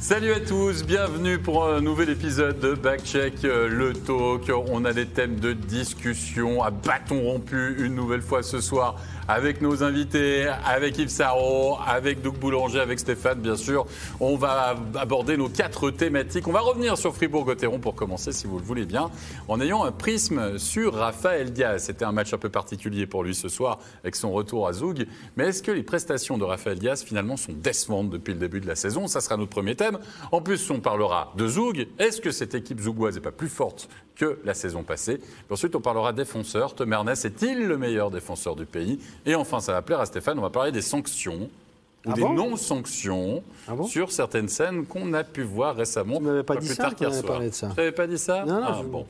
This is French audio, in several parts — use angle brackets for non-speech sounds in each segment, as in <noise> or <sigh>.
Salut à tous, bienvenue pour un nouvel épisode de Backcheck, euh, le talk. On a des thèmes de discussion à bâton rompu une nouvelle fois ce soir avec nos invités, avec Yves Sarro, avec Doug Boulanger, avec Stéphane, bien sûr. On va aborder nos quatre thématiques. On va revenir sur Fribourg-Gotteron pour commencer, si vous le voulez bien, en ayant un prisme sur Raphaël Diaz. C'était un match un peu particulier pour lui ce soir avec son retour à Zoug. Mais est-ce que les prestations de Raphaël Diaz finalement sont décevantes depuis le début de la saison? Ça sera notre premier thème. En plus, on parlera de Zoug. Est-ce que cette équipe zougoise n'est pas plus forte que la saison passée? ensuite, on parlera défenseur. Tom Ernest est-il le meilleur défenseur du pays? Et enfin, ça va plaire à Stéphane, on va parler des sanctions ou ah des non-sanctions ah sur certaines scènes qu'on a pu voir récemment. Vous n'avez pas, dit ça Parlé de ça. Vous n'avez pas dit ça? Non, non. Ah, bon.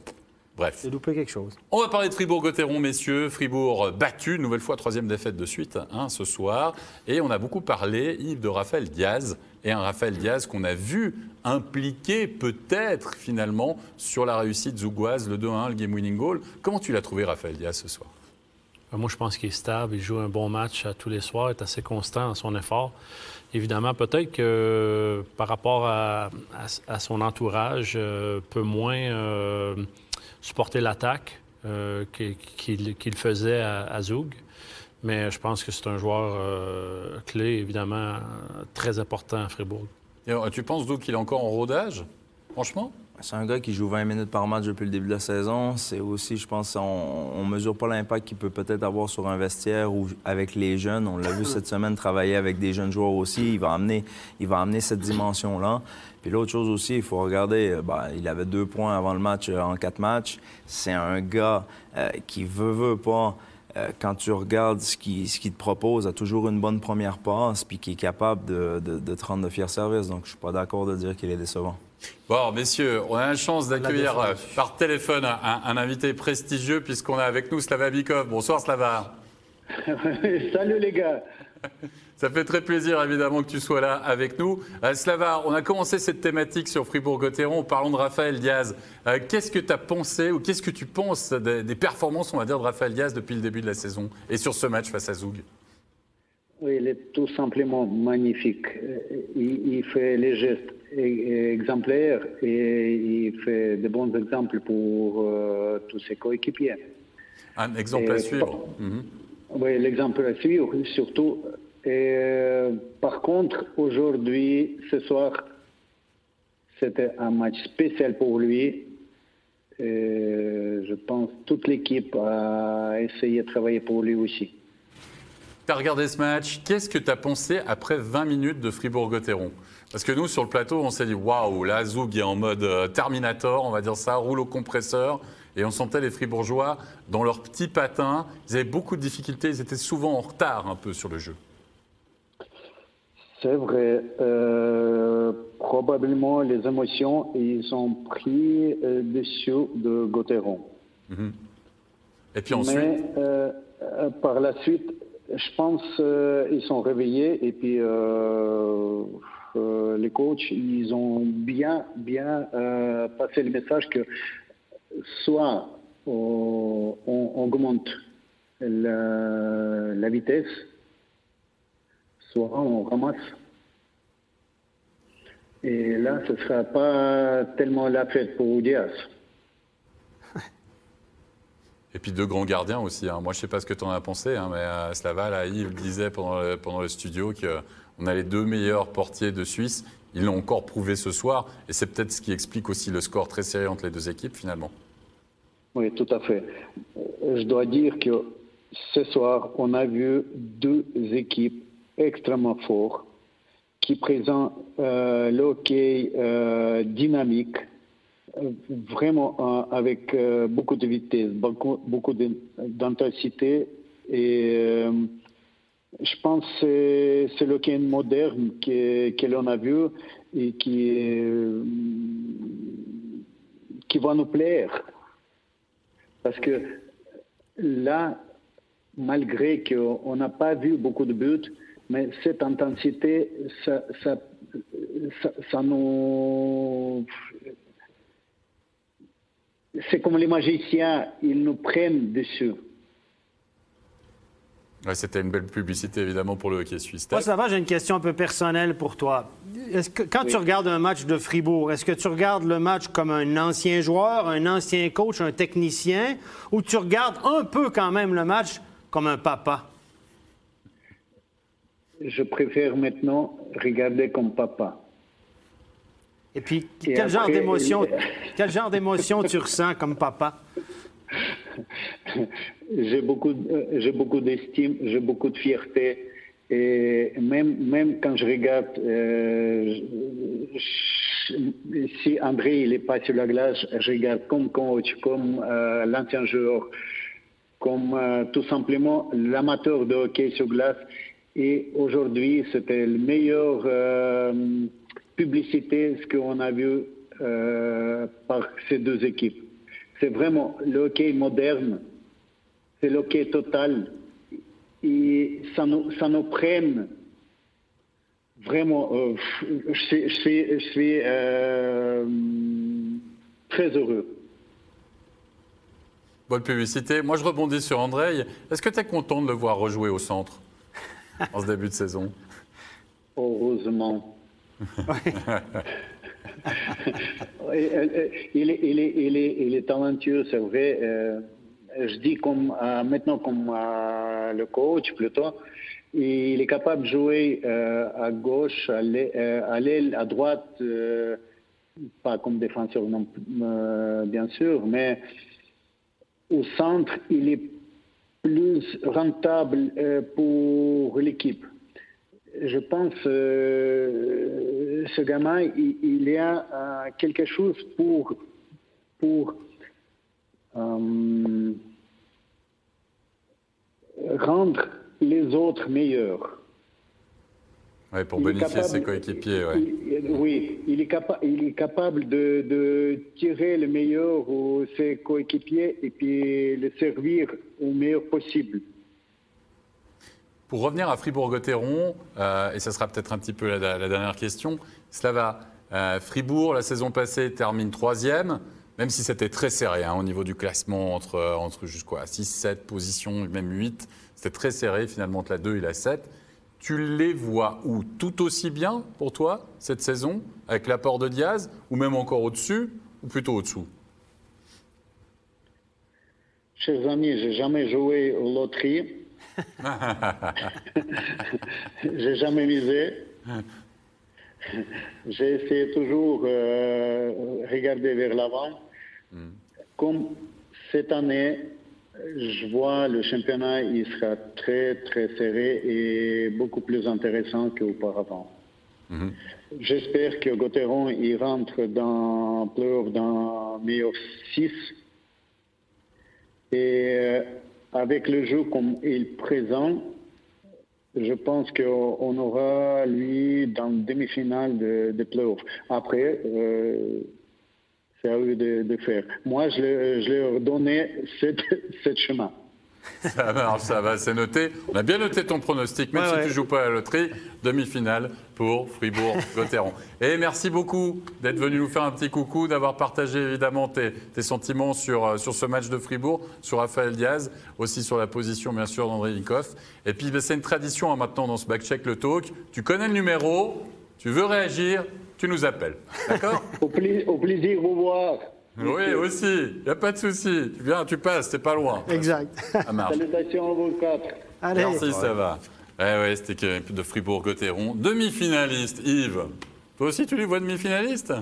Bref. J'ai loupé quelque chose. On va parler de Fribourg-Gotteron, messieurs. Fribourg battu, nouvelle fois, troisième défaite de suite hein, ce soir. Et on a beaucoup parlé, Yves, de Raphaël Diaz. Et un Raphaël Diaz qu'on a vu impliqué peut-être finalement sur la réussite zougoise, le 2-1, le game-winning goal. Comment tu l'as trouvé, Raphaël Diaz, ce soir? Euh, Moi, je pense qu'il est stable. Il joue un bon match tous les soirs. Il est assez constant dans son effort. Évidemment, peut-être que par rapport à, son entourage, euh, peut moins euh, supporter l'attaque qu'il faisait à, Zoug. Mais je pense que c'est un joueur euh, clé, évidemment, très important à Fribourg. Euh, tu penses, donc qu'il est encore en rodage, franchement? C'est un gars qui joue 20 minutes par match depuis le début de la saison. C'est aussi, je pense, on ne mesure pas l'impact qu'il peut peut-être avoir sur un vestiaire ou avec les jeunes. On l'a vu cette semaine travailler avec des jeunes joueurs aussi. Il va amener, il va amener cette dimension-là. Puis l'autre chose aussi, il faut regarder, euh, ben, il avait deux points avant le match en quatre matchs. C'est un gars qui veut, veut pas euh, quand tu regardes ce qu'il te propose, a toujours une bonne première passe, puis qui est capable de, de, te rendre de fiers services. Donc, je suis pas d'accord de dire qu'il est décevant. Bon, messieurs, on a la chance d'accueillir euh, par téléphone un, invité prestigieux, puisqu'on a avec nous Slava Bikov. Bonsoir, Slava. <laughs> Salut, les gars. <laughs> Ça fait très plaisir, évidemment, que tu sois là avec nous. Euh, Slava, on a commencé cette thématique sur Fribourg-Gotteron. Parlons de Raphaël Diaz. Euh, qu'est-ce que tu as pensé ou qu'est-ce que tu penses des, performances, on va dire, de Raphaël Diaz depuis le début de la saison et sur ce match face à Zoug Oui, il est tout simplement magnifique. Euh, il, fait les gestes exemplaires et il fait de bons exemples pour tous ses coéquipiers. Un exemple à suivre. Mhm. Oui, l'exemple à suivre, surtout et, par contre, aujourd'hui, ce soir, c'était un match spécial pour lui. Et je pense que toute l'équipe a essayé de travailler pour lui aussi. Tu as regardé ce match. Qu'est-ce que tu as pensé après 20 minutes de Fribourg-Gotteron? Parce que nous, sur le plateau, on s'est dit waouh, là, Zoug est en mode euh, Terminator, on va dire ça, roule au compresseur. Et on sentait les Fribourgeois dans leurs petits patins. Ils avaient beaucoup de difficultés, ils étaient souvent en retard un peu sur le jeu. C'est vrai. Euh, probablement les émotions, ils ont pris euh, dessus de Gauthieron. Mhm. Et puis ensuite Mais euh, par la suite, je pense qu'ils sont réveillés et puis les coachs, ils ont bien, bien passé le message que soit on, augmente la vitesse, soit on ramasse. Et là, ce ne sera pas tellement la fête pour Diaz. Et puis deux grands gardiens aussi. Hein. Moi, je ne sais pas ce que tu en as pensé, hein, mais euh, Slava, là, Yves disait pendant le, studio qu'on a les deux meilleurs portiers de Suisse. Ils l'ont encore prouvé ce soir. Et c'est peut-être ce qui explique aussi le score très serré entre les deux équipes, finalement. Oui, tout à fait. Je dois dire que ce soir, on a vu deux équipes extrêmement fort, qui présente euh, euh, dynamique, euh, vraiment avec beaucoup de vitesse, beaucoup, beaucoup d'intensité. Et je pense que c'est le hockey moderne que, l'on a vu et qui, qui va nous plaire. Parce que là, malgré qu'on n'a pas vu beaucoup de buts, mais cette intensité, ça, ça, nous... C'est comme les magiciens, ils nous prennent dessus. C'était une belle publicité évidemment pour le hockey suisse. Moi, ça va, j'ai une question un peu personnelle pour toi. Est-ce que, quand tu regardes un match de Fribourg, est-ce que tu regardes le match comme un ancien joueur, un ancien coach, un technicien, ou tu regardes un peu quand même le match comme un papa? Je préfère maintenant regarder comme papa. Et puis, quel, genre d'émotion, <laughs> quel genre d'émotion tu ressens comme papa? j'ai beaucoup, euh, j'ai beaucoup d'estime, j'ai beaucoup de fierté. Et même, même quand je regarde, euh, si André il est pas sur la glace, je regarde comme coach, comme euh, l'ancien joueur, comme tout simplement l'amateur de hockey sur glace. Et aujourd'hui, c'était la meilleure publicité ce qu'on a vu par ces deux équipes. C'est vraiment le hockey moderne, c'est le hockey total. Et ça nous, ça nous prenne vraiment. Euh, je suis, euh, très heureux. Bonne publicité. Moi, je rebondis sur André. Est-ce que tu es content de le voir rejouer au centre en ce début de saison? Heureusement. Il, est, il, est, il, est, il, est, talentueux, c'est vrai. Euh, je dis comme, euh, maintenant comme euh, le coach plutôt. Il est capable de jouer à gauche, à l'aile, à droite, pas comme défenseur non, bien sûr, mais au centre, il est plus rentable pour l'équipe je pense euh, ce gamin, il, y a euh, quelque chose pour, pour euh, rendre les autres meilleurs. Oui, pour bénéficier ses coéquipiers. oui, il est, il est capable de, de, tirer le meilleur de ses coéquipiers et puis le servir au meilleur possible. Pour revenir à Fribourg-Gotteron, euh, et ce sera peut-être un petit peu la, dernière question, Slava, euh, Fribourg, la saison passée, termine troisième, même si c'était très serré hein, au niveau du classement, entre, entre jusqu'à 6, 7 positions, même 8. C'était très serré finalement entre la 2 et la 7. Tu les vois où? Tout aussi bien pour toi cette saison, avec l'apport de Diaz, ou même encore au-dessus, ou plutôt au-dessous? Chers amis, j'ai jamais joué loterie. <laughs> J'ai jamais misé. J'ai essayé toujours de euh, regarder vers l'avant. Hmm. Comme cette année, je vois le championnat, il sera très très serré et beaucoup plus intéressant qu'auparavant. Hmm. J'espère que Gauthieron il rentre dans dans meilleur 6 et euh, avec le jeu comme il présente, je pense qu'on aura lui dans le demi-finale de, de playoffs. Après, euh, c'est à eux de, faire. Moi, je, je leur donnais ce <laughs> chemin. <laughs> Ça va, ça va, c'est noté. On a bien noté ton pronostic, même si tu ne joues pas à la loterie. Demi-finale pour Fribourg-Gotteron. <laughs> Et merci beaucoup d'être venu nous faire un petit coucou, d'avoir partagé évidemment tes, sentiments sur, euh, sur ce match de Fribourg, sur Raphaël Diaz, aussi sur la position bien sûr d'André Likoff. Et puis ben, c'est une tradition hein, maintenant dans ce backcheck le talk. Tu connais le numéro, tu veux réagir, tu nous appelles. D'accord? <laughs> Au, au plaisir de vous voir. Oui, aussi. Il n'y a pas de souci. Tu viens, tu passes, c'est pas loin. Exact. Ça marche. Salutations à vous quatre. Allez. Merci, ça va. Eh ouais, c'était de Fribourg-Gotteron. Demi-finaliste, Yves. Toi aussi, tu les vois demi-finalistes?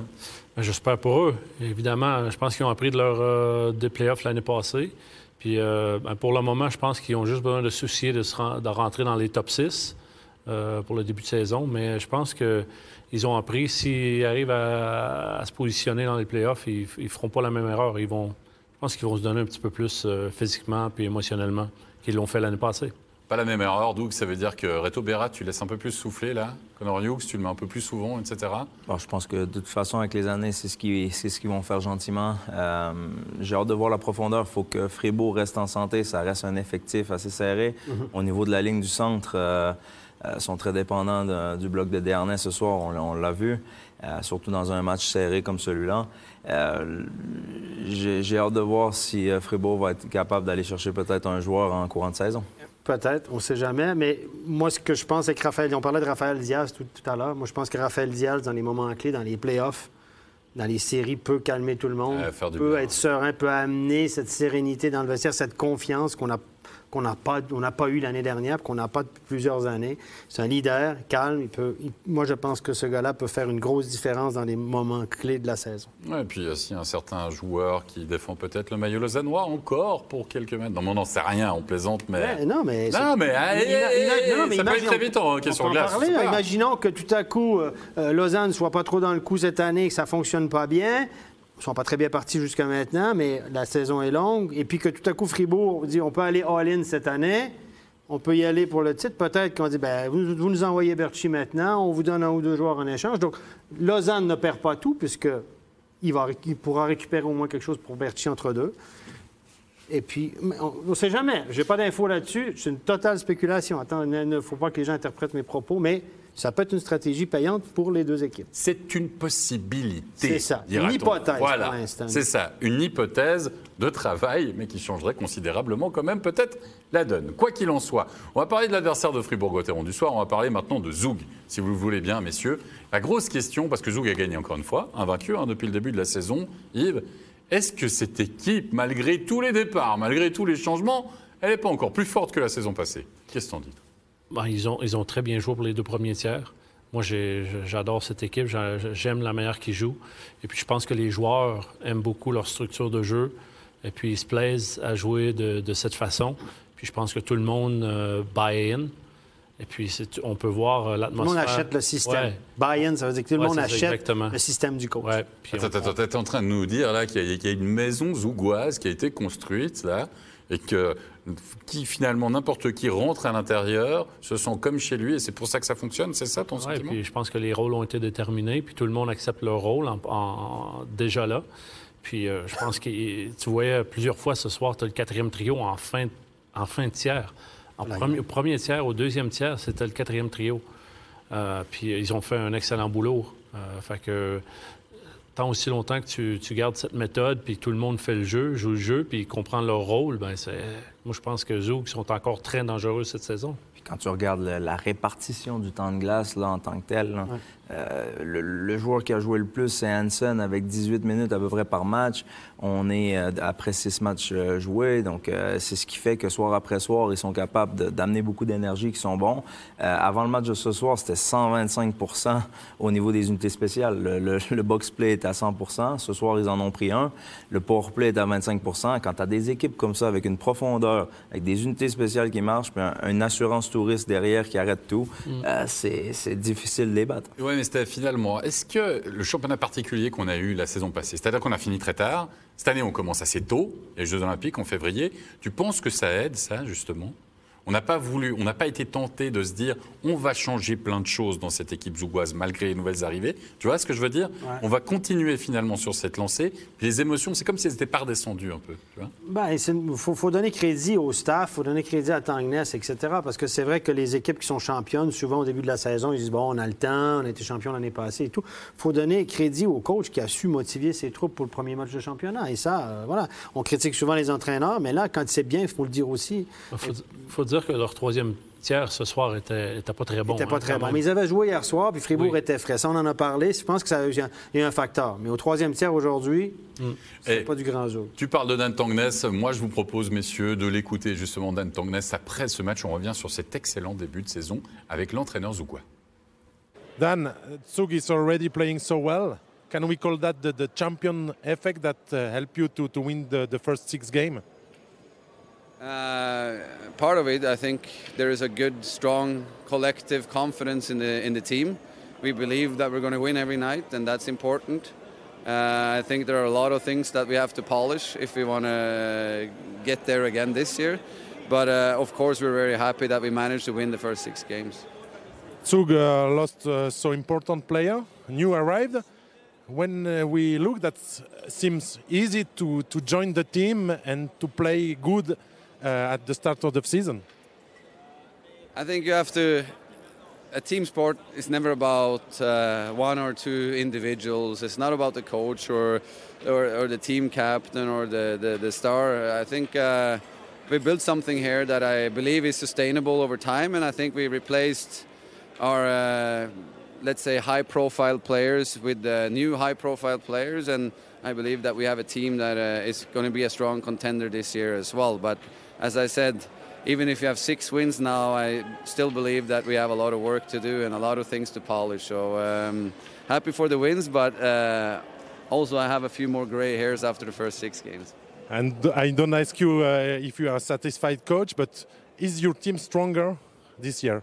Ben, J'espère pour eux. Évidemment, je pense qu'ils ont appris de leur euh, des playoffs l'année passée. Puis euh, ben, pour le moment, je pense qu'ils ont juste besoin de se soucier de, de rentrer dans les top 6 euh, pour le début de saison. Mais je pense que ils ont appris. S'ils arrivent à, se positionner dans les playoffs, ils ne feront pas la même erreur. Ils vont, je pense qu'ils vont se donner un petit peu plus euh, physiquement et émotionnellement qu'ils l'ont fait l'année passée. Pas la même erreur, donc ça veut dire que Reto Berra, tu laisses un peu plus souffler là. Connor Hughes, tu le mets un peu plus souvent, etc. Bon, je pense que de toute façon, avec les années, c'est ce qu'ils ce vont faire gentiment. Euh, j'ai hâte de voir la profondeur. Il faut que Fribourg reste en santé. Ça reste un effectif assez serré. Mm-hmm. Au niveau de la ligne du centre, euh, sont très dépendants du bloc de Dernay ce soir, on, l'a vu, euh, surtout dans un match serré comme celui-là. Euh, j'ai hâte de voir si Fribourg va être capable d'aller chercher peut-être un joueur en courant de saison. Peut-être, on ne sait jamais. Mais moi, ce que je pense, c'est que Raphaël, on parlait de Raphaël Diaz tout, tout à l'heure. Moi, je pense que Raphaël Diaz, dans les moments clés, dans les playoffs, dans les séries, peut calmer tout le monde, Ouais, faire du peut bien. être serein, peut amener cette sérénité dans le vestiaire, cette confiance qu'on a qu'on n'a pas, on n'a pas eu l'année dernière, qu'on n'a pas depuis plusieurs années. C'est un leader, calme. Il peut, il- moi, je pense que ce gars-là peut faire une grosse différence dans les moments clés de la saison. Ouais, et puis il y a aussi un certain joueur qui défend peut-être le maillot lausannois encore pour quelques mètres. Non, mais on n'en sait rien, on plaisante, mais. Ouais, non, mais. Non, mais, allez, Ima- ima- non, mais ça peut imaginons- très vite en peut en glace. parler, c'est pas hein. grave. Imaginons que tout à coup, euh, euh, Lausanne ne soit pas trop dans le coup cette année, que ça ne fonctionne pas bien. Ne sont pas très bien partis jusqu'à maintenant, mais la saison est longue. Et puis que tout à coup, Fribourg dit on peut aller all-in cette année. On peut y aller pour le titre. Peut-être qu'on dit ben, vous, vous nous envoyez Berchi maintenant, on vous donne un ou deux joueurs en échange. Donc, Lausanne ne perd pas tout, puisque il, va, il pourra récupérer au moins quelque chose pour Berchi entre deux. Et puis, on ne sait jamais. Je n'ai pas d'infos là-dessus. C'est une totale spéculation. Attends, il ne faut pas que les gens interprètent mes propos, mais ça peut être une stratégie payante pour les deux équipes. C'est une possibilité. C'est ça, une hypothèse Voilà, pour l'instant. c'est ça, une hypothèse de travail, mais qui changerait considérablement quand même peut-être la donne. Quoi qu'il en soit, on va parler de l'adversaire de Fribourg-Gotteron du soir, on va parler maintenant de Zoug, si vous le voulez bien, messieurs. La grosse question, parce que Zoug a gagné encore une fois, invaincu hein, depuis le début de la saison, Yves, est-ce que cette équipe, malgré tous les départs, malgré tous les changements, elle n'est pas encore plus forte que la saison passée? Qu'est-ce que t'en dis Ben, ils, ont, ils ont très bien joué pour les deux premiers tiers. Moi, j'adore cette équipe. J'a- J'aime la manière qu'ils jouent. Et puis, je pense que les joueurs aiment beaucoup leur structure de jeu. Et puis, ils se plaisent à jouer de, de cette façon. Puis, je pense que tout le monde euh, buy in. Et puis, on peut voir euh, Tout le l'atmosphère. monde achète le système. Ouais. Buy-in, ça veut dire que tout le Ouais, monde achète exactement. le système du coach. Ouais. Puis on- Attends, en train de nous dire là qu'il y, a- qu'il y a une maison zougoise qui a été construite là et que qui finalement n'importe qui rentre à l'intérieur se sent comme chez lui et c'est pour ça que ça fonctionne, c'est ça ton Ouais, sentiment puis je pense que les rôles ont été déterminés, puis tout le monde accepte leur rôle en- en- déjà là. Puis euh, je pense que tu voyais plusieurs fois ce soir, tu as le quatrième trio en fin, en fin de tiers. En premier, au premier tiers, au deuxième tiers, c'était le quatrième trio. Euh, puis ils ont fait un excellent boulot. Euh, fait que tant aussi longtemps que tu, tu gardes cette méthode, puis que tout le monde fait le jeu, joue le jeu, puis comprend leur rôle, ben c'est... Moi, je pense que Zouk sont encore très dangereux cette saison. Puis quand tu regardes le- la répartition du temps de glace là, en tant que tel, là, euh, le, le joueur qui a joué le plus, c'est Hansen avec 18 minutes à peu près par match. On est euh, après six matchs euh, joués, donc euh, c'est ce qui fait que soir après soir, ils sont capables d'amener beaucoup d'énergie, qui sont bons. Euh, avant le match de ce soir, c'était 125% au niveau des unités spéciales. Le, le- le box play est à 100 Ce soir, ils en ont pris un. Le power play est à 25 Quand tu as des équipes comme ça, avec une profondeur, avec des unités spéciales qui marchent, puis un- une assurance touriste derrière qui arrête tout, euh, c'est c'est difficile de les battre. Oui, mais c'était finalement, est-ce que le championnat particulier qu'on a eu la saison passée, c'est-à-dire qu'on a fini très tard, cette année on commence assez tôt, les Jeux Olympiques en février, tu penses que ça aide, ça, justement? On n'a pas voulu, on n'a pas été tenté de se dire, on va changer plein de choses dans cette équipe zougoise malgré les nouvelles arrivées. Tu vois ce que je veux dire? On va continuer finalement sur cette lancée. Les émotions, c'est comme si elles n'étaient pas redescendues un peu. Tu vois? Ben, il faut, faut donner crédit au staff, il faut donner crédit à Tangness, etc. Parce que c'est vrai que les équipes qui sont championnes, souvent au début de la saison, ils disent bon, on a le temps, on a été champion l'année passée et tout. Il faut donner crédit au coach qui a su motiver ses troupes pour le premier match de championnat. Et ça, euh, voilà. On critique souvent les entraîneurs, mais là, quand c'est bien, il faut le dire aussi. Il faut, faut dire que leur troisième tiers ce soir était, était pas très bon. C'était hein, pas très bon. même. Mais ils avaient joué hier soir, puis Fribourg Oui. était frais. Ça, on en a parlé. Je pense que ça, a a un facteur. Mais au troisième tiers aujourd'hui, c'est Et- pas du grand jour. Tu parles de Dan Tangness. Moi, je vous propose, messieurs, de l'écouter justement, Dan Tangness. Après ce match, on revient sur cet excellent début de saison avec l'entraîneur zougois. Dan, Zug is already playing so well. Can we call that the, the champion effect that uh, helped you to, to win the, the first six games? Uh, part of it, I think, there is a good, strong collective confidence in the in the team. We believe that we're going to win every night, and that's important. Uh, I think there are a lot of things that we have to polish if we want to get there again this year. But uh, of course, we're very happy that we managed to win the first six games. Zug uh, lost uh, so important player, new arrived. When uh, we look, that seems easy to, to join the team and to play good at the start of the season. I think you have to. A team sport is never about uh, one or two individuals. It's not about the coach or or, or the team captain or the, the, the star. I think uh, we built something here that I believe is sustainable over time, and I think we replaced our, uh, let's say, high-profile players with uh, new high-profile players, and I believe that we have a team that uh, is going to be a strong contender this year as well. But as I said, even if you have six wins now, I still believe that we have a lot of work to do and a lot of things to polish. So um, happy for the wins, but uh, also I have a few more gray hairs after the first six games. And I don't ask you uh, if you are a satisfied coach, but is your team stronger this year?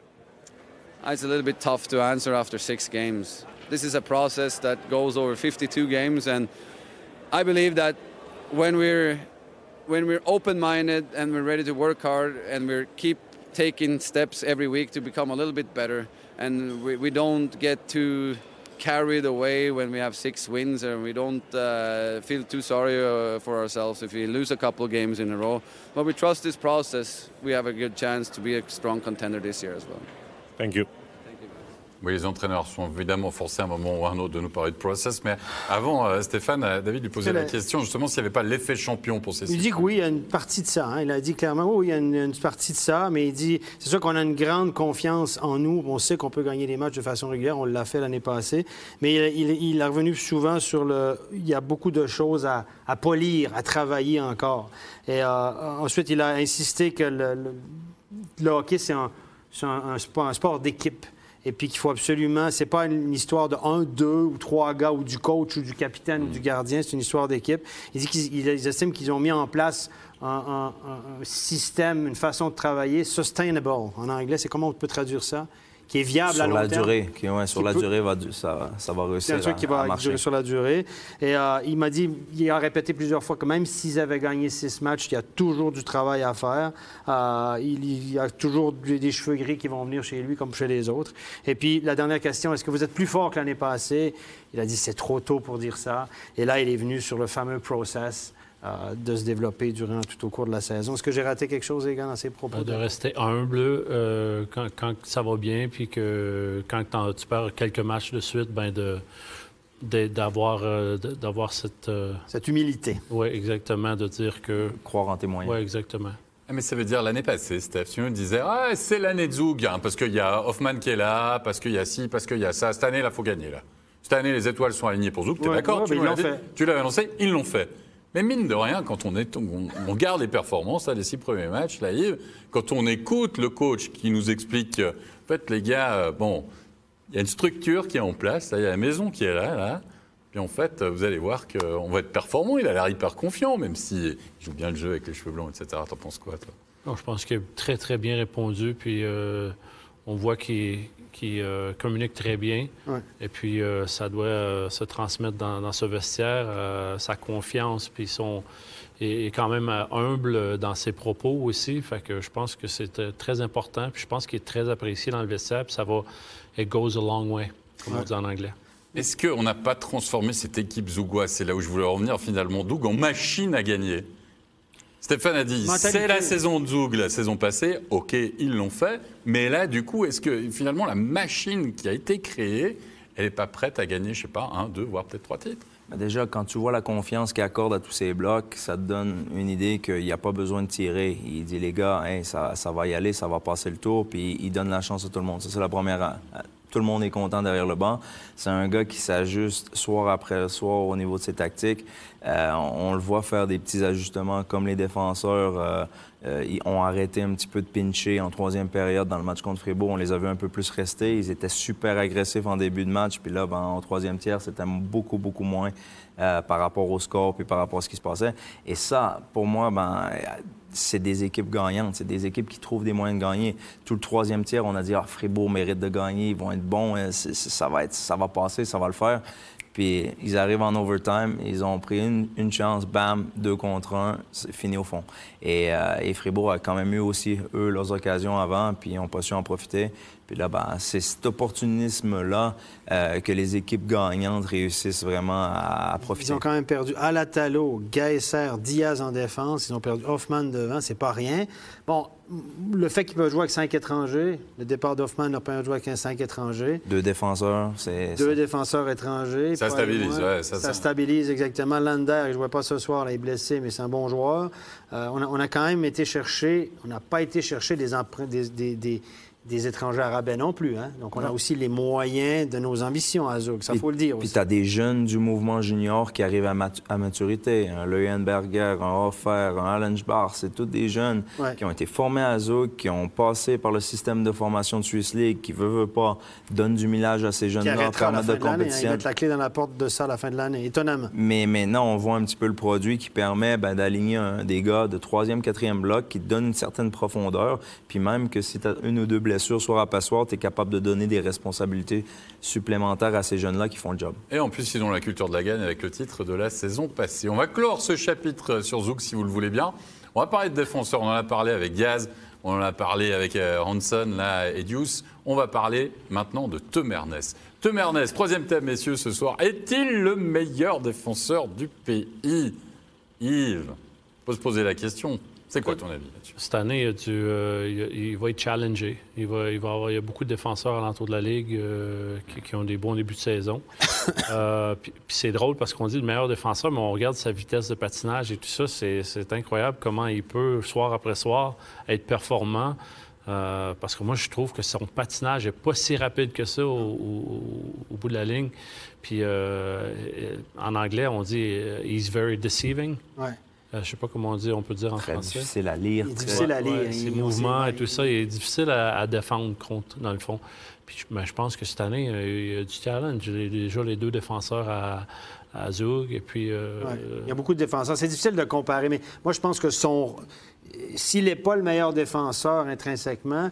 It's a little bit tough to answer after six games. This is a process that goes over 52 games, and I believe that when we're when we're open-minded and we're ready to work hard and we keep taking steps every week to become a little bit better, and we, we don't get too carried away when we have six wins and we don't uh, feel too sorry uh, for ourselves if we lose a couple games in a row. But we trust this process. We have a good chance to be a strong contender this year as well. Thank you. Oui, les entraîneurs sont évidemment forcés à un moment ou à un autre de nous parler de process, mais avant, euh, Stéphane, euh, David lui posait la question justement s'il n'y avait pas l'effet champion pour ces Il dit que oui, il y a une partie de ça. hein. Il a dit clairement, oui, il y a une, une partie de ça, mais il dit, c'est sûr qu'on a une grande confiance en nous. On sait qu'on peut gagner des matchs de façon régulière. On l'a fait l'année passée. Mais il, il- il est revenu souvent sur le... Il y a beaucoup de choses à, à polir, à travailler encore. Et euh, ensuite, il a insisté que le, le- le hockey, c'est un, c'est un- un sport, un sport d'équipe. Et puis qu'il faut absolument, c'est pas une histoire de un, deux ou trois gars ou du coach ou du capitaine ou du gardien, c'est une histoire d'équipe. Il dit qu'ils ils- ils estiment qu'ils ont mis en place un- un système, une façon de travailler sustainable en anglais. C'est comment on peut traduire ça? Qui est viable à Sur long la terme. durée, qui, ouais, sur Qui la peut- durée, va, ça, ça va C'est réussir un truc à, qui à va durer sur la durée. Et euh, il m'a dit, il a répété plusieurs fois que même s'ils avaient gagné six matchs, il y a toujours du travail à faire. Euh, il, il y a toujours des, des cheveux gris qui vont venir chez lui comme chez les autres. Et puis la dernière question, est-ce que vous êtes plus fort que l'année passée? Il a dit c'est trop tôt pour dire ça. Et là, il est venu sur le fameux process. Euh, de se développer durant tout au cours de la saison. Est-ce que j'ai raté quelque chose, les gars, dans ces propos? Ben, de rester humble euh, quand, quand ça va bien, puis que quand tu perds quelques matchs de suite, ben de d'avoir euh, d'avoir cette euh, Cette humilité. oui exactement de dire que Croire en tes moyens. oui exactement Ah, Mais ça veut dire l'année passée, Steph, tu nous disais, ah, c'est l'année de Zug, hein, parce qu'il y a Hoffman qui est là, parce qu'il y a ci, parce qu'il y a ça. Cette année, là, faut gagner, là. Cette année, les étoiles sont alignées pour Zug, t'es Ouais, d'accord ouais. Tu l'avais annoncé, ils l'ont fait. Mais mine de rien, quand on, est, regarde les performances, là, les six premiers matchs, là, Yves, quand on écoute le coach qui nous explique, euh, en fait, les gars, euh, bon, il y a une structure qui est en place, il y a la maison qui est là, là. Puis en fait, euh, vous allez voir qu'on va être performant. Il a l'air hyper confiant, même s'il joue bien le jeu avec les cheveux blancs, etc. T'en penses quoi, toi? Non, je pense qu'il a très, très bien répondu. Puis euh, on voit qu'il qu'il, euh, communique très bien. Ouais. Et puis euh, ça doit euh, se transmettre dans, dans ce vestiaire, euh, sa confiance, puis son est, est quand même humble dans ses propos aussi. Fait que je pense que c'est très important. Puis je pense qu'il est très apprécié dans le vestiaire. Puis ça va, it goes a long way, comme on dit en anglais. Est-ce qu'on n'a pas transformé cette équipe Zougois, c'est là où je voulais revenir finalement, Doug, en machine à gagner Stéphane a dit, c'est la saison de Zoug, la saison passée, ok, ils l'ont fait, mais là, du coup, est-ce que finalement la machine qui a été créée, elle n'est pas prête à gagner, je sais pas, un, deux, voire peut-être trois titres? Ben déjà, quand tu vois la confiance qu'il accorde à tous ces blocs, ça te donne une idée qu'il n'y a pas besoin de tirer. Il dit, les gars, Hey, ça, ça va y aller, ça va passer le tour, puis il donne la chance à tout le monde. Ça, c'est la première. Tout le monde est content derrière le banc. C'est un gars qui s'ajuste soir après soir au niveau de ses tactiques. Euh, on, le voit faire des petits ajustements comme les défenseurs. euh, euh, ont arrêté un petit peu de pincher en troisième période dans le match contre Fribourg. On les a vus un peu plus rester. Ils étaient super agressifs en début de match. Puis là, ben, en troisième tiers, c'était beaucoup, beaucoup moins par rapport au score puis par rapport à ce qui se passait. Et ça, pour moi, ben, c'est des équipes gagnantes. C'est des équipes qui trouvent des moyens de gagner. Tout le troisième tiers, on a dit, ah, Fribourg mérite de gagner. Ils vont être bons. c'est- ça, va être, ça va passer, ça va le faire. Puis ils arrivent en overtime, ils ont pris une, une chance, bam, deux contre un, c'est fini au fond. Et, euh, et Fribourg a quand même eu aussi, eux, leurs occasions avant, puis ils n'ont pas su en profiter. Puis là, ben, c'est cet opportunisme-là euh, que les équipes gagnantes réussissent vraiment à, profiter. Ils ont quand même perdu Alatalo, Gaesser, Diaz en défense. Ils ont perdu Hoffman devant, c'est pas rien. Bon, le fait qu'ils peuvent jouer avec cinq étrangers, le départ d'Hoffman leur permet de jouer avec cinq étrangers. Deux défenseurs, c'est... Deux défenseurs étrangers. Ça stabilise, ouais, ça, ça, stabilise exactement. Lander, il ne jouait pas ce soir, il est blessé, mais c'est un bon joueur. Euh, on, a, quand même été chercher, on n'a pas été chercher des, des, des des étrangers arabais non plus. Hein? Donc, on a aussi les moyens de nos ambitions à Zug, ça faut le dire. Puis tu as des jeunes du mouvement junior qui arrivent à, maturité. Un Leuenberger, un Hoffer, un Allensbach, c'est tous des jeunes qui ont été formés à Zug, qui ont passé par le système de formation de Swiss League, qui veut, veut pas, donnent du millage à ces jeunes-là, permettent de compétition. Ils mettent la clé dans la porte de ça à la fin de l'année, étonnamment. Mais maintenant, on voit un petit peu le produit qui permet ben, d'aligner des gars de troisième, quatrième bloc qui donnent une certaine profondeur, puis même que si tu as une ou deux blessures, sûr, soir après soir, tu es capable de donner des responsabilités supplémentaires à ces jeunes-là qui font le job. Et en plus, ils ont la culture de la gagne avec le titre de la saison passée. On va clore ce chapitre sur Zouk, si vous le voulez bien. On va parler de défenseurs. On en a parlé avec Gaz, on en a parlé avec euh, Hanson là, et Deuce. On va parler maintenant de Temernes. Temernes, troisième thème, messieurs, ce soir. Est-il le meilleur défenseur du pays? Yves, faut se poser la question. C'est quoi ton avis là-dessus? Cette année, euh, il, va être challengé. Il va, il, va avoir, il y a beaucoup de défenseurs à l'entour de la Ligue euh, qui, ont des bons débuts de saison. <laughs> Euh, puis, c'est drôle parce qu'on dit le meilleur défenseur, mais on regarde sa vitesse de patinage et tout ça. C'est incroyable comment il peut, soir après soir, être performant. parce que moi, je trouve que son patinage n'est pas si rapide que ça au, bout de la ligne. Puis en anglais, on dit « he's very deceiving ouais. Euh, je ne sais pas comment on dit, on peut dire en très français. difficile à lire. difficile à lire. ses mouvements et tout ça, il est difficile à, défendre contre, dans le fond. Puis ben, je pense que cette année, il y a du talent. J'ai déjà les deux défenseurs à, à Zug. Et puis, euh, Il y a beaucoup de défenseurs. C'est difficile de comparer, mais moi, je pense que son. S'il n'est pas le meilleur défenseur intrinsèquement,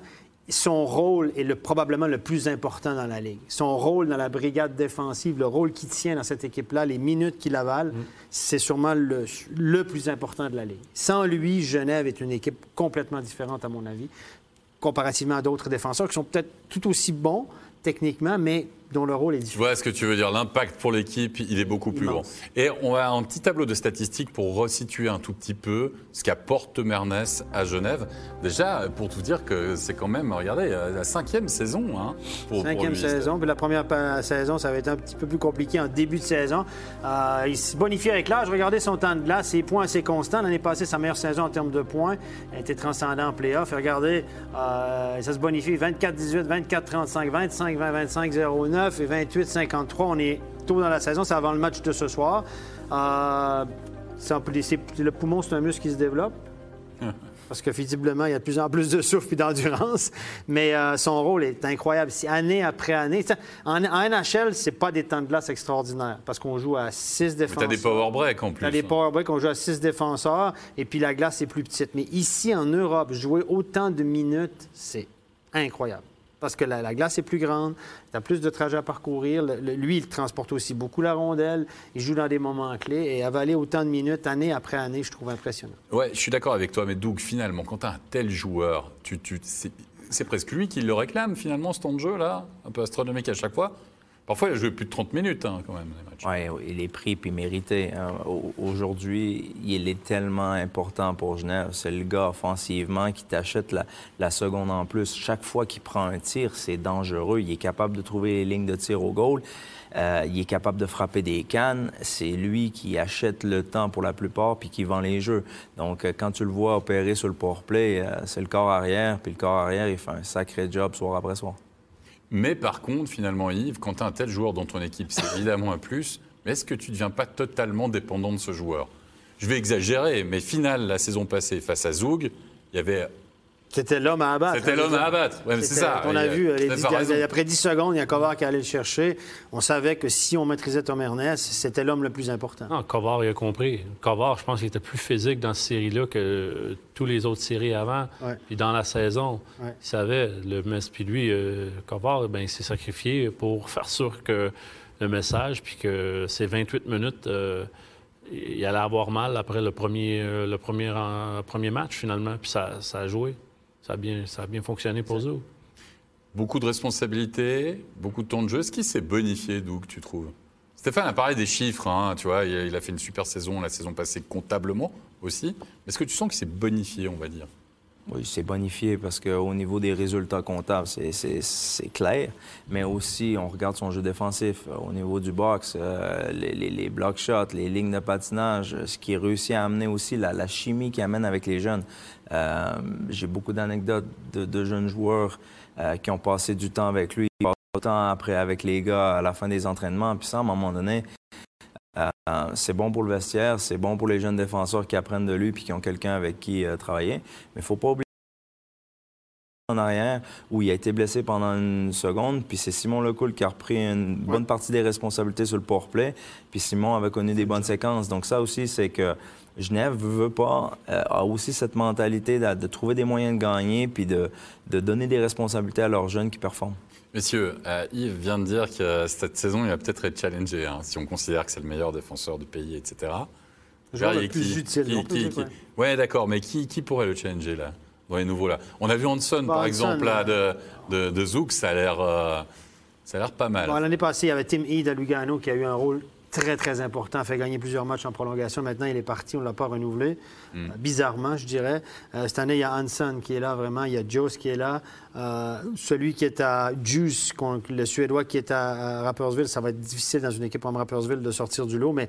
son rôle est le, probablement le plus important dans la Ligue. Son rôle dans la brigade défensive, le rôle qu'il tient dans cette équipe-là, les minutes qu'il avale, mm. c'est sûrement le, le, plus important de la Ligue. Sans lui, Genève est une équipe complètement différente, à mon avis, comparativement à d'autres défenseurs qui sont peut-être tout aussi bons techniquement, mais dont le rôle est différent. Je vois ce que tu veux dire. L'impact pour l'équipe, il est beaucoup plus grand. Et on a un petit tableau de statistiques pour resituer un tout petit peu ce qu'apporte Mernes à Genève. Déjà, pour tout dire que c'est quand même, regardez, la cinquième saison. Hein, pour, cinquième saison. Puis la première saison, ça va être un petit peu plus compliqué en début de saison. Euh, il se bonifie avec l'âge. Regardez son temps de glace, ses points assez constants. L'année passée, sa meilleure saison en termes de points. Elle était transcendant en playoff. regardez, euh, ça se bonifie 24-18, 24-35, 25-20, 25-09 et 28-53. On est tôt dans la saison, c'est avant le match de ce soir. Euh, le poumon, c'est un muscle qui se développe. <laughs> parce que visiblement, il y a de plus en plus de souffle et d'endurance. Mais euh, son rôle est incroyable. année après année. En, en, NHL, c'est pas des temps de glace extraordinaires parce qu'on joue à six défenseurs. Tu as des power breaks en plus. Tu as des power breaks, on joue à six défenseurs et puis la glace est plus petite. Mais ici, en Europe, jouer autant de minutes, c'est incroyable parce que la, glace est plus grande, tu as plus de trajets à parcourir. lui, il transporte aussi beaucoup la rondelle, il joue dans des moments clés et avaler autant de minutes année après année, je trouve impressionnant. Oui, je suis d'accord avec toi, mais Doug, finalement, quand tu as un tel joueur, c'est presque lui qui le réclame finalement, ce temps de jeu-là, un peu astronomique à chaque fois. Parfois, il a joué plus de 30 minutes hein, quand même, les matchs. Oui, il est pris puis mérité. Hein. Aujourd'hui, il est tellement important pour Genève. C'est le gars offensivement qui t'achète la, seconde en plus. Chaque fois qu'il prend un tir, c'est dangereux. Il est capable de trouver les lignes de tir au goal. Euh, il est capable de frapper des cannes. C'est lui qui achète le temps pour la plupart puis qui vend les jeux. Donc, euh, quand tu le vois opérer sur le powerplay, play, euh, c'est le corps arrière. Puis le corps arrière, il fait un sacré job soir après soir. Mais par contre, finalement, Yves, quand tu as un tel joueur dans ton équipe, c'est évidemment un plus. Mais est-ce que tu ne deviens pas totalement dépendant de ce joueur? Je vais exagérer, mais final, la saison passée, face à Zoug, il y avait c'était l'homme à abattre. C'était l'homme à abattre. c'est ça. On a vu, après 10 secondes, il y a Kovar qui allait le chercher. On savait que si on maîtrisait Tom Ernest, c'était l'homme le plus important. Non, Kovar, il a compris. Kovar, je pense qu'il était plus physique dans cette série-là que tous les autres séries avant. Puis dans la saison, il savait, le Puis lui, euh, Kovar, ben, il s'est sacrifié pour faire sûr que le message, puis que ces 28 minutes... Euh, il allait avoir mal après le premier, euh, le premier, premier match, finalement, puis ça, ça a joué. Ça a bien, ça a bien fonctionné pour eux. beaucoup de responsabilités, beaucoup de temps de jeu. Est-ce qu'il s'est bonifié, Doug, tu trouves? Stéphane a parlé des chiffres, hein, tu vois, il a fait une super saison la saison passée comptablement aussi. Est-ce que tu sens qu'il s'est bonifié, on va dire? Oui, c'est bonifié parce qu'au niveau des résultats comptables, c'est clair. Mais aussi, on regarde son jeu défensif. Au niveau du box, euh, les, les, block shots, les lignes de patinage, ce qui réussit à amener aussi la, chimie qu'il amène avec les jeunes. Euh, j'ai beaucoup d'anecdotes de, jeunes joueurs euh, qui ont passé du temps avec lui, du temps après avec les gars à la fin des entraînements. Puis ça, à un moment donné, c'est bon pour le vestiaire, c'est bon pour les jeunes défenseurs qui apprennent de lui puis qui ont quelqu'un avec qui travailler. Mais il ne faut pas oublier en arrière où il a été blessé pendant une seconde, puis c'est Simon Lecoul qui a repris une bonne partie des responsabilités sur le power play, puis Simon avait connu des bonnes séquences. Donc ça aussi, c'est que Genève veut pas, euh, a aussi cette mentalité de, trouver des moyens de gagner, puis de, donner des responsabilités à leurs jeunes qui performent. Messieurs, euh, Yves vient de dire que cette saison, il va peut-être être challengé, hein, si on considère que c'est le meilleur défenseur du pays, etc. le plus utile. Oui, d'accord, mais qui, qui pourrait le challenger là nouveau là? On a vu Hanson, par exemple, là, de, de, Zouk, ça a l'air. Euh, ça a l'air pas mal. L'année passée, il y avait Tim Heed à Lugano qui a eu un rôle très, très important, a fait gagner plusieurs matchs en prolongation. Maintenant, il est parti, on ne l'a pas renouvelé. Hmm. Euh, bizarrement, je dirais. Euh, cette année, il y a Hansen qui est là, vraiment. Il y a Joes qui est là. Euh, celui qui est à Juice, le Suédois qui est à, Rappersville, ça va être difficile dans une équipe comme Rappersville de sortir du lot, mais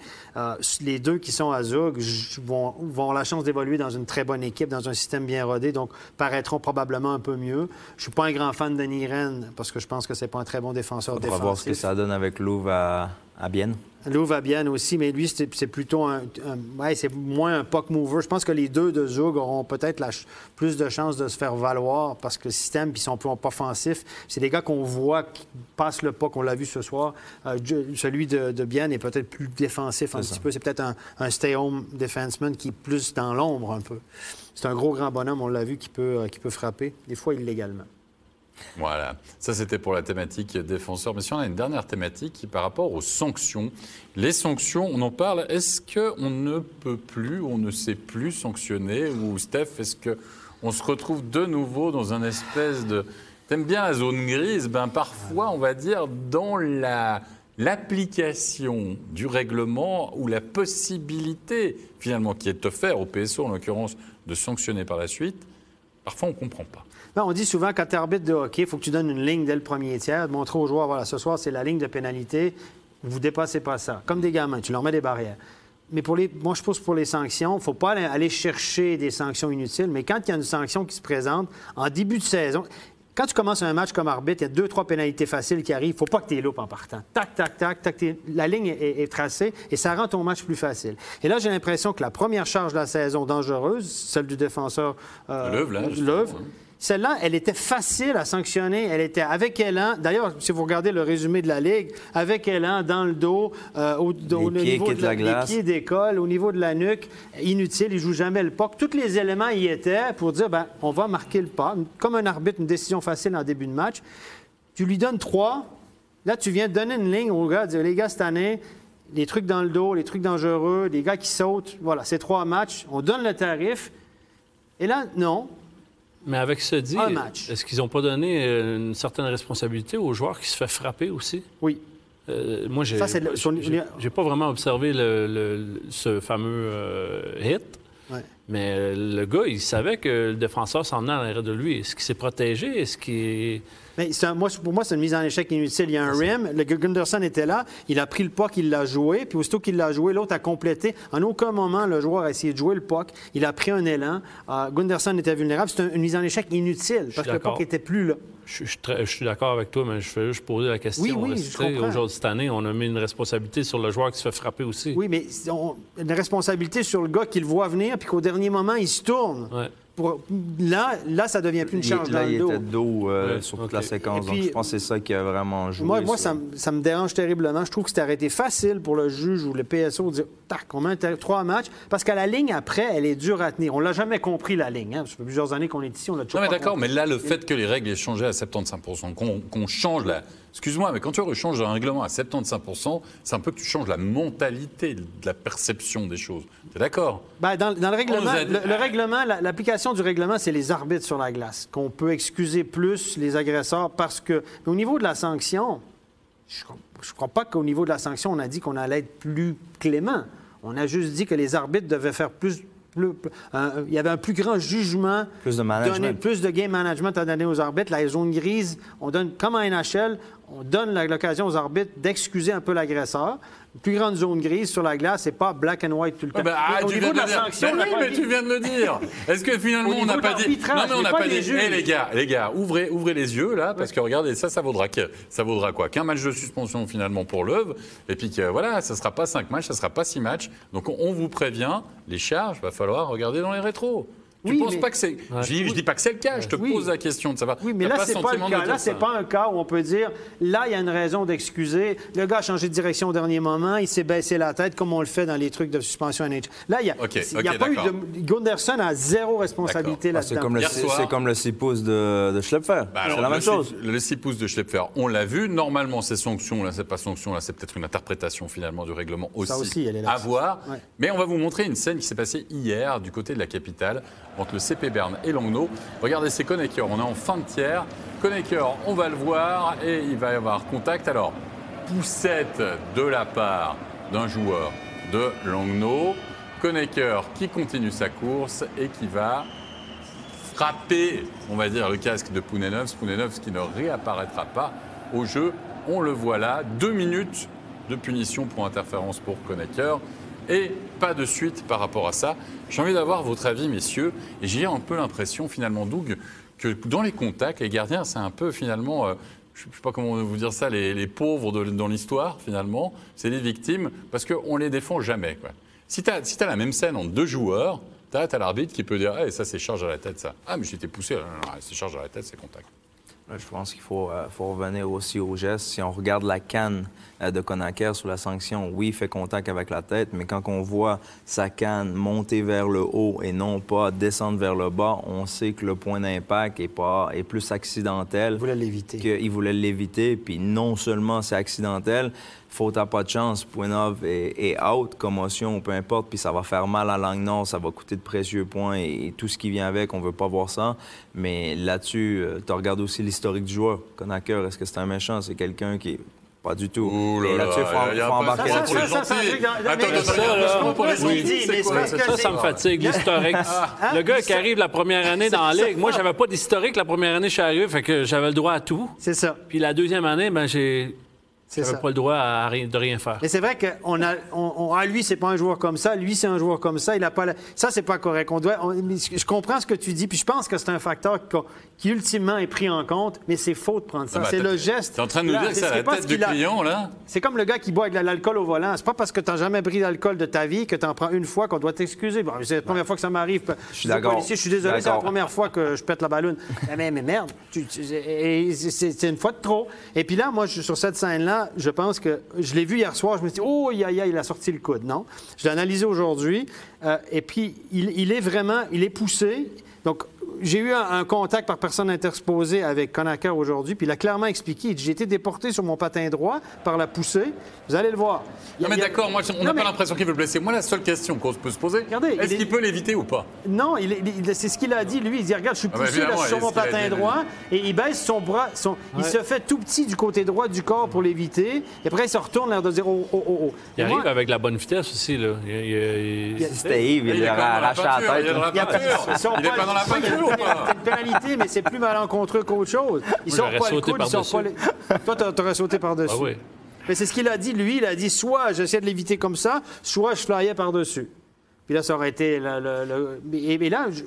les deux qui sont à Zug vont, vont avoir la chance d'évoluer dans une très bonne équipe, dans un système bien rodé, donc paraîtront probablement un peu mieux. Je suis pas un grand fan de Niren parce que je pense que c'est pas un très bon défenseur On va voir ce que ça donne avec Louvre à, à Bienne. Aussi, mais lui, c'est plutôt un. ouais, c'est moins un puck mover. Je pense que les deux de Zug auront peut-être plus de chances de se faire valoir parce que le système, puis son plan offensif, c'est des gars qu'on voit qui passent le puck. On l'a vu ce soir. Euh, celui de, de Bien est peut-être plus défensif un petit peu. C'est peut-être un, stay-home defenseman qui est plus dans l'ombre un peu. C'est un gros grand bonhomme, on l'a vu, qui peut, euh, qui peut frapper, des fois illégalement. Voilà, ça c'était pour la thématique défenseur. Mais si on a une dernière thématique qui par rapport aux sanctions. Les sanctions, on en parle. Est-ce qu'on ne peut plus, on ne sait plus sanctionner? Ou Steph, est-ce qu'on se retrouve de nouveau dans un espèce de... T'aimes bien la zone grise? Ben parfois, on va dire, dans la l'application du règlement ou la possibilité finalement qui est offerte au PSO en l'occurrence de sanctionner par la suite, parfois on ne comprend pas on dit souvent, quand tu arbitre de hockey, il faut que tu donnes une ligne dès le premier tiers, de montrer aux joueurs, voilà, ce soir, c'est la ligne de pénalité, vous dépassez pas ça. Comme des gamins, tu leur mets des barrières. Mais pour les, moi, je pense pour les sanctions, il ne faut pas aller chercher des sanctions inutiles, mais quand il y a une sanction qui se présente en début de saison, quand tu commences un match comme arbitre, il y a deux, trois pénalités faciles qui arrivent. Il ne faut pas que tu les loupes en partant. Tac, tac, tac, tac. La ligne est, tracée et ça rend ton match plus facile. Et là, j'ai l'impression que la première charge de la saison dangereuse, celle du défenseur euh, celle-là, elle était facile à sanctionner. Elle était avec élan. D'ailleurs, si vous regardez le résumé de la Ligue, avec élan dans le dos, euh, au, niveau de la, pieds d'école, au niveau de la nuque, inutile, il joue jamais le puck. Tous les éléments y étaient pour dire, ben, on va marquer le pas. Comme un arbitre, une décision facile en début de match. Tu lui donnes trois. Là, tu viens de donner une ligne aux gars, dire, les gars, cette année, les trucs dans le dos, les trucs dangereux, les gars qui sautent, voilà, c'est trois matchs. On donne le tarif. Et là, non. Mais avec ce dit, est-ce qu'ils n'ont pas donné euh, une certaine responsabilité aux joueurs qui se fait frapper aussi? Oui. Euh, moi, j'ai n'ai pas vraiment observé ce fameux euh, hit. Mais le gars, il savait que le défenseur s'en venait à l'arrêt de lui. Est-ce qu'il s'est protégé? Est-ce qu'il mais moi, pour moi, c'est une mise en échec inutile. Il y a un rim. Le Gunderson était là. Il a pris le puck, il l'a joué. Puis aussitôt qu'il l'a joué, l'autre a complété. En aucun moment, le joueur a essayé de jouer le puck. Il a pris un élan. Euh, Gunderson était vulnérable. C'est une mise en échec inutile parce que le puck n'était plus là. Je, suis d'accord avec toi, mais je fais juste poser la question. Oui, oui, Aujourd'hui, cette année, on a mis une responsabilité sur le joueur qui se fait frapper aussi? Oui, mais une responsabilité sur le gars qui le voit venir, puis qu'au dernier moment, il se tourne. Là, là, ça devient plus une charge il, là, il était dos euh, sur toute la séquence. donc, je pense que c'est ça qui a vraiment joué. Moi, moi ça, me dérange terriblement. Je trouve que c'était arrêté facile pour le juge ou le PSO de dire tac, on met trois matchs. Parce qu'à la ligne, après, elle est dure à tenir. On l'a jamais compris, la ligne. Hein. Ça fait plusieurs années qu'on est ici. On l'a Non, mais d'accord, mais là, le fait que les règles aient changé à 75 qu'on change la Excuse-moi, mais quand tu changes un règlement à 75%, c'est un peu que tu changes la mentalité de la perception des choses. Tu es d'accord? Ben, dans, dans le règlement, a- le, le règlement, la- l'application du règlement, c'est les arbitres sur la glace, qu'on peut excuser plus les agresseurs parce que, mais au niveau de la sanction, je ne crois pas qu'au niveau de la sanction, on a dit qu'on allait être plus clément. On a juste dit que les arbitres devaient faire plus. plus- un- il y avait un plus grand jugement, Plus de management. donner- plus de game management à donner aux arbitres. La zone grise, on donne, comme en NHL, on donne l'occasion aux arbitres d'excuser un peu l'agresseur. Plus grande zone grise sur la glace, c'est pas black and white tout le temps. Ah ben, ah, Mais au tu niveau viens de la dire. sanction, Ben oui, mais dit- tu viens de le dire. Est-ce que finalement on n'a pas dit Non mais on n'a pas dit. juges. Eh les gars, les gars, ouvrez, ouvrez les yeux là, parce que regardez ça, ça vaudra que, ça vaudra quoi Qu'un match de suspension finalement pour l'œuvre, et puis que voilà, ça sera pas cinq matchs, ça sera pas six matchs. Donc on, on vous prévient, les charges, va falloir regarder dans les rétros. Tu Oui, penses mais- pas que c'est Je, dis, je dis pas que c'est le cas. Je te Oui. pose la question de savoir. Oui, mais là, pas c'est pas le cas. Là, c'est pas un cas où on peut dire, là, il y a une raison d'excuser. Le gars a changé de direction au dernier moment, il s'est baissé la tête, comme on le fait dans les trucs de suspension NH. Là, il n'y a, pas eu de. Gunderson a zéro responsabilité Ah, c'est là-dedans. comme, le, Hier c'est comme le 6 pouces de, de Schlepfer. Bah c'est la le même six- chose. Le 6 pouces de Schlepfer, on l'a vu. Normalement, c'est sanction. Là, c'est pas sanction. Là, c'est peut-être une interprétation finalement du règlement aussi. Ça aussi, elle est là. À voir. Ouais. Mais on va vous montrer une scène qui s'est passée hier du côté de la capitale entre le CP Berne et Langnau. Regardez, c'est Konecker. On est en fin de tiers. Konecker, on va le voir et il va y avoir contact. Alors, poussette de la part d'un joueur de Langnau. Konecker qui continue sa course et qui va frapper, on va dire, le casque de Pounenovs. Pounenovs qui ne réapparaîtra pas au jeu. On le voit là. Deux minutes de punition pour interférence pour Konecker. Et pas de suite par rapport à ça. J'ai envie d'avoir votre avis, messieurs. Et j'ai un peu l'impression, finalement, Doug, que dans les contacts, les gardiens, c'est un peu, finalement, euh, je ne sais pas comment vous dire ça, les, pauvres dans l'histoire, finalement. C'est les victimes, parce qu'on ne les défend jamais. Si tu as, si la même scène entre deux joueurs, tu as, l'arbitre qui peut dire Eh, ça, c'est charge à la tête, ça. Ah, mais été poussé. Non, c'est charge à la tête, c'est contact. Je pense qu'il faut, euh, faut revenir aussi au geste. Si on regarde la canne euh, de Conacher sur la sanction, oui, il fait contact avec la tête, mais quand on voit sa canne monter vers le haut et non pas descendre vers le bas, on sait que le point d'impact est, pas, est plus accidentel. Il voulait l'éviter. qu'il voulait l'éviter. Puis non seulement c'est accidentel, faute à pas de chance, Pouinov est, est out, commotion, peu importe, puis ça va faire mal à Langnau, ça va coûter de précieux points et, et tout ce qui vient avec, on veut pas voir ça. Mais là-dessus, tu regardes aussi l'historique du joueur. Conacher, est-ce que c'est un méchant? C'est quelqu'un qui est pas du tout. Ouh là et là, là-dessus, il faut, embarquer là-dessus. ça, ça, me fatigue, l'historique. Le gars qui arrive la première année dans la Ligue, moi, j'avais pas d'historique la première année, je suis arrivé, fait que j'avais le droit à tout. C'est ça. Puis la deuxième année, ben, j'ai C'est ça. pas le droit à rien- de rien faire. Mais c'est vrai qu'on a, on, on- ah, lui, c'est pas un joueur comme ça, lui, c'est un joueur comme ça, il a pas la- Ça, c'est pas correct. On doit, on- je comprends ce que tu dis, puis je pense que c'est un facteur qui, ultimement, est pris en compte, mais c'est faux de prendre ça. Ah, bah, c'est le geste. T'es en train de nous Là, dire que c'est la pas tête ce du qu'il a- client, là C'est comme le gars qui boit avec de l'alcool au volant. C'est pas parce que tu n'as jamais pris d'alcool de ta vie que tu en prends une fois qu'on doit t'excuser. Bon, c'est la première fois que ça m'arrive. Je suis d'accord. Je suis désolé, c'est la première fois que je pète la ballonne. <laughs> mais, mais merde, tu- tu- c'est c'est une fois de trop. Et puis là, moi, je- sur cette scène-là, je pense que je l'ai vu hier soir, je me suis dit, oh, aïe, il a sorti le coude. Non. Je l'ai analysé aujourd'hui. euh, et puis, il, il est vraiment, il est poussé. Donc, j'ai eu un, un contact par personne interposée avec Conacher aujourd'hui, puis il a clairement expliqué. il dit, J'ai été déporté sur mon patin droit par la poussée. Vous allez le voir. Il Non, a- mais il y a- d'accord, moi, on n'a mais- pas l'impression qu'il veut le blesser. Moi, la seule question qu'on peut se poser, Regardez, est-ce il est- qu'il peut l'éviter ou pas? Non, il est- il est- c'est ce qu'il a dit, lui. Il dit Regarde, je suis Ah ben, poussé là, évidemment, sur mon a patin dit, droit, et il baisse son bras. Son, Il se fait tout petit du côté droit du corps pour l'éviter, et après, il se retourne, l'air de dire Oh, oh, oh, oh. Il Et moi, arrive avec la bonne vitesse aussi. Là. Il, il- il- Il y a- C'était Yves, il quand même dans la arraché la tête. il est il a pas- il Il dans la il y a peinture une- pas C'est une pénalité, mais c'est plus malencontreux qu'autre chose. Il sort pas le sauté coude, il sort pas par-dessus. les... Toi, t'a- t'aurais sauté par-dessus. Ah oui. Mais c'est ce qu'il a dit, lui. Il a dit soit j'essaie de l'éviter comme ça, soit je flyais par-dessus. Puis là, ça aurait été. Le, le- le- Et, et là, je-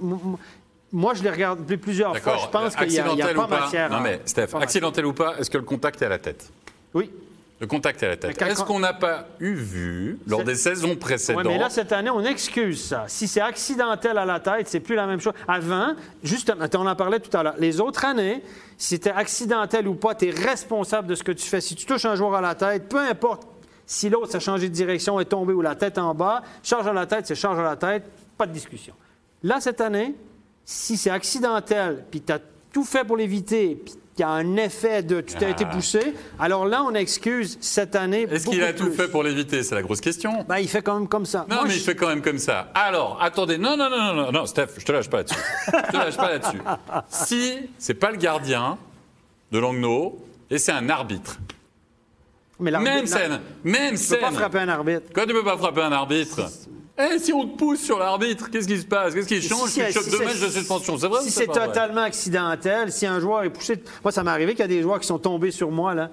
moi, je l'ai regardé plusieurs fois. Je pense qu'il n'y a, a Accidentel pas ou pas? Matière. Non, mais Steph, accidentel ou pas, est-ce que le contact est à la tête? Oui. Le contact à la tête. Est-ce qu'on n'a pas eu vu, lors des saisons Oui, précédentes, mais là, cette année, on excuse ça. Si c'est accidentel à la tête, c'est plus la même chose. Avant, justement, on en parlait tout à l'heure, les autres années, si c'était accidentel ou pas, tu es responsable de ce que tu fais. Si tu touches un joueur à la tête, peu importe si l'autre s'est changé de direction, est tombé ou la tête en bas, charge à la tête, c'est charge à la tête, pas de discussion. Là, cette année, si c'est accidentel, puis tu as tout fait pour l'éviter, puis qu'il y a un effet de tu t'as été poussé. Alors là, on excuse cette année. Est-ce qu'il a tout fait pour l'éviter? C'est la grosse question. Ben, il fait quand même comme ça. Non, Moi, mais je- il fait quand même comme ça. Alors, attendez, non, non, non, non, non, non, Steph, je te lâche pas là-dessus. Je te lâche pas là-dessus. Si c'est pas le gardien de Langnau et c'est un arbitre, mais même scène, même Tu peux pas scène. frapper un arbitre. Quand tu peux pas frapper un arbitre Eh, si on te pousse sur l'arbitre, qu'est-ce qui se passe? Qu'est-ce qui change? Si- Tu si deux c'est- matchs de suspension, c'est vrai Si c'est totalement accidentel, si un joueur est poussé. Moi, ça m'est arrivé qu'il y a des joueurs qui sont tombés sur moi, là.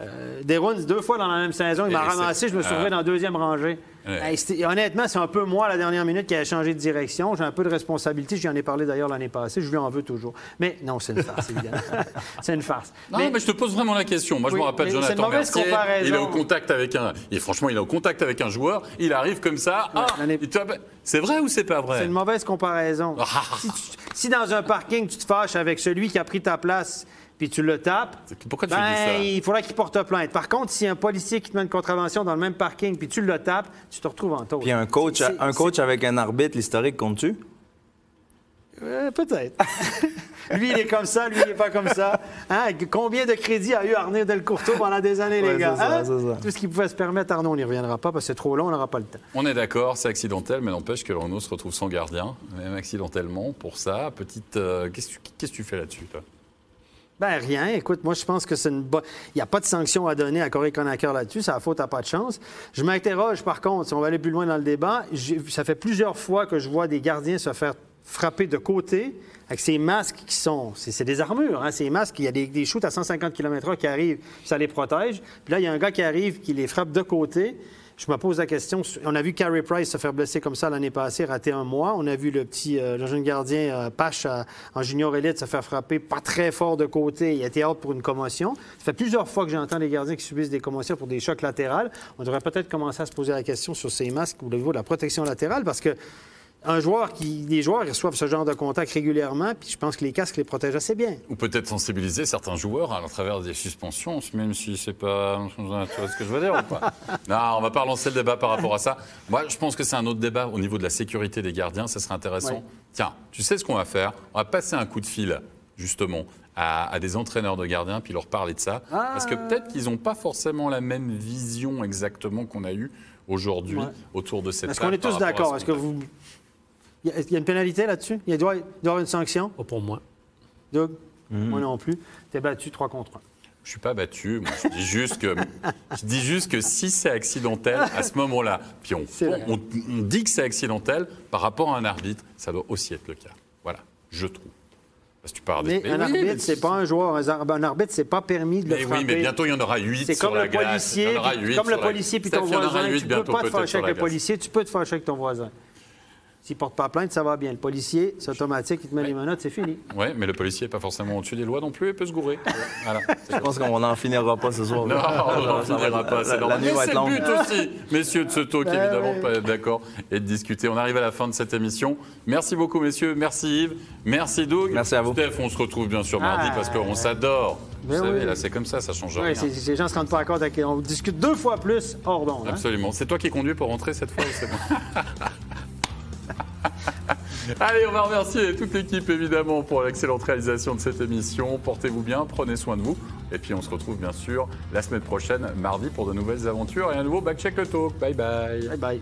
Euh, des runs deux fois dans la même saison, il m'a ramassé, je me suis retrouvé dans la deuxième rangée. Ouais. Honnêtement, c'est un peu moi, la dernière minute, qui a changé de direction. J'ai un peu de responsabilité. J'y en ai parlé d'ailleurs l'année passée. Je lui en veux toujours. Mais non, c'est une farce, évidemment. <laughs> c'est une farce. Non, mais, je te pose vraiment la question. Moi, je me rappelle c'est Jonathan mauvaise Mercier. comparaison. Il est au contact avec un. Et franchement, il est au contact avec un joueur. Il arrive comme ça. Ah, il te- c'est vrai ou c'est pas C'est vrai une mauvaise comparaison. Ah. <laughs> si, tu- si dans un parking, tu te fâches avec celui qui a pris ta place puis tu le tapes, Pourquoi tu ben, dis ça? il faudra qu'il porte plainte. Par contre, si un policier qui te met une contravention dans le même parking puis tu le tapes, tu te retrouves en taux. Puis un coach, C'est- un coach avec un arbitre, l'historique compte-tu? Euh, Peut-être. <laughs> lui, il est comme ça, lui, il n'est pas comme ça. Hein? Combien de crédits a eu Arnaud Delcourteau pendant des années, les gars? c'est ça, Hein? c'est ça. Tout ce qu'il pouvait se permettre, Arnaud, on n'y reviendra pas parce que c'est trop long, on n'aura pas le temps. On est d'accord, c'est accidentel, mais n'empêche que Renault se retrouve sans gardien, même accidentellement, pour ça. Petite. euh, Qu'est-ce que tu- qu'est-ce que tu fais là-dessus, toi? Ben rien. Écoute, moi, je pense que c'est une bonne. Il n'y a pas de sanction à donner à Corée Conacher là-dessus. C'est la faute à pas de chance. Je m'interroge, par contre, si on va aller plus loin dans le débat, ça fait plusieurs fois que je vois des gardiens se faire frapper de côté avec ces masques qui sont. C'est des armures, hein, ces masques. Il y a des, des shoots à 150 km/h qui arrivent, ça les protège. Puis là, il y a un gars qui arrive qui les frappe de côté. Je me pose la question. On a vu Carey Price se faire blesser comme ça l'année passée, rater un mois. On a vu le petit, euh, le jeune gardien euh, Pache à- en junior élite se faire frapper pas très fort de côté. Il a été out pour une commotion. Ça fait plusieurs fois que j'entends des gardiens qui subissent des commotions pour des chocs latérales. On devrait peut-être commencer à se poser la question sur ces masques au niveau de la protection latérale parce que un joueur qui, les joueurs reçoivent ce genre de contact régulièrement, puis je pense que les casques les protègent assez bien. Ou peut-être sensibiliser certains joueurs à travers des suspensions, même si c'est pas. Tu vois ce que je veux dire ou pas? <laughs> Non, on va pas relancer le débat par rapport à ça. Moi, je pense que c'est un autre débat au niveau de la sécurité des gardiens, ça serait intéressant. Ouais. Tiens, tu sais ce qu'on va faire? On va passer un coup de fil, justement, à, à des entraîneurs de gardiens, puis leur parler de ça. Parce que peut-être qu'ils n'ont pas forcément la même vision exactement qu'on a eue aujourd'hui Ouais. autour de cette Est-ce qu'on est tous d'accord? ce Est-ce que vous. Il y, a, il y a une pénalité là-dessus? Il doit, il doit y avoir une sanction? Pas pour moi. Doug? Moi non plus. T'es battu 3 contre 1. Je suis pas battu. Moi, je dis juste que <laughs> je dis juste que si c'est accidentel à ce moment-là, puis on, on, on dit que c'est accidentel par rapport à un arbitre, ça doit aussi être le cas. Voilà, je trouve. Parce que tu parles Mais un oui, mais- arbitre, c'est pas un joueur. Un, ar- un arbitre, c'est pas permis de le Mais frapper. oui, mais bientôt il y en aura 8 C'est sur comme la le glace. policier, Il y en aura puis- huit comme le policier puis ton voisin. Tu peux pas te fâcher avec le policier, tu peux te fâcher avec ton voisin. S'il porte pas plainte, ça va bien. Le policier, c'est automatique, il te met les menottes, c'est fini. Oui, mais le policier n'est pas forcément au-dessus des lois non plus, il peut se gourer. <laughs> Voilà. Je pense qu'on n'en finira pas ce soir. Non, on n'en finira pas, c'est la- le longue. but aussi, messieurs de ce talk, Ben évidemment, oui. pas être d'accord et de discuter. On arrive à la fin de cette émission. Merci beaucoup, messieurs. Merci Yves. Merci Doug. Merci à vous. Steph, on se retrouve bien sûr mardi Ah. parce qu'on s'adore. Vous Ben savez, oui. là, c'est comme ça, ça change rien. c'est- les gens se rendent pas compte. avec- On discute deux fois plus hors d'onde. hein. Absolument. C'est toi qui conduis pour rentrer cette fois ou c'est moi? <laughs> Allez, on va remercier toute l'équipe évidemment pour l'excellente réalisation de cette émission. Portez-vous bien, prenez soin de vous. Et puis on se retrouve bien sûr la semaine prochaine, mardi, pour de nouvelles aventures et un nouveau Backcheck le Talk. Bye bye. Bye bye.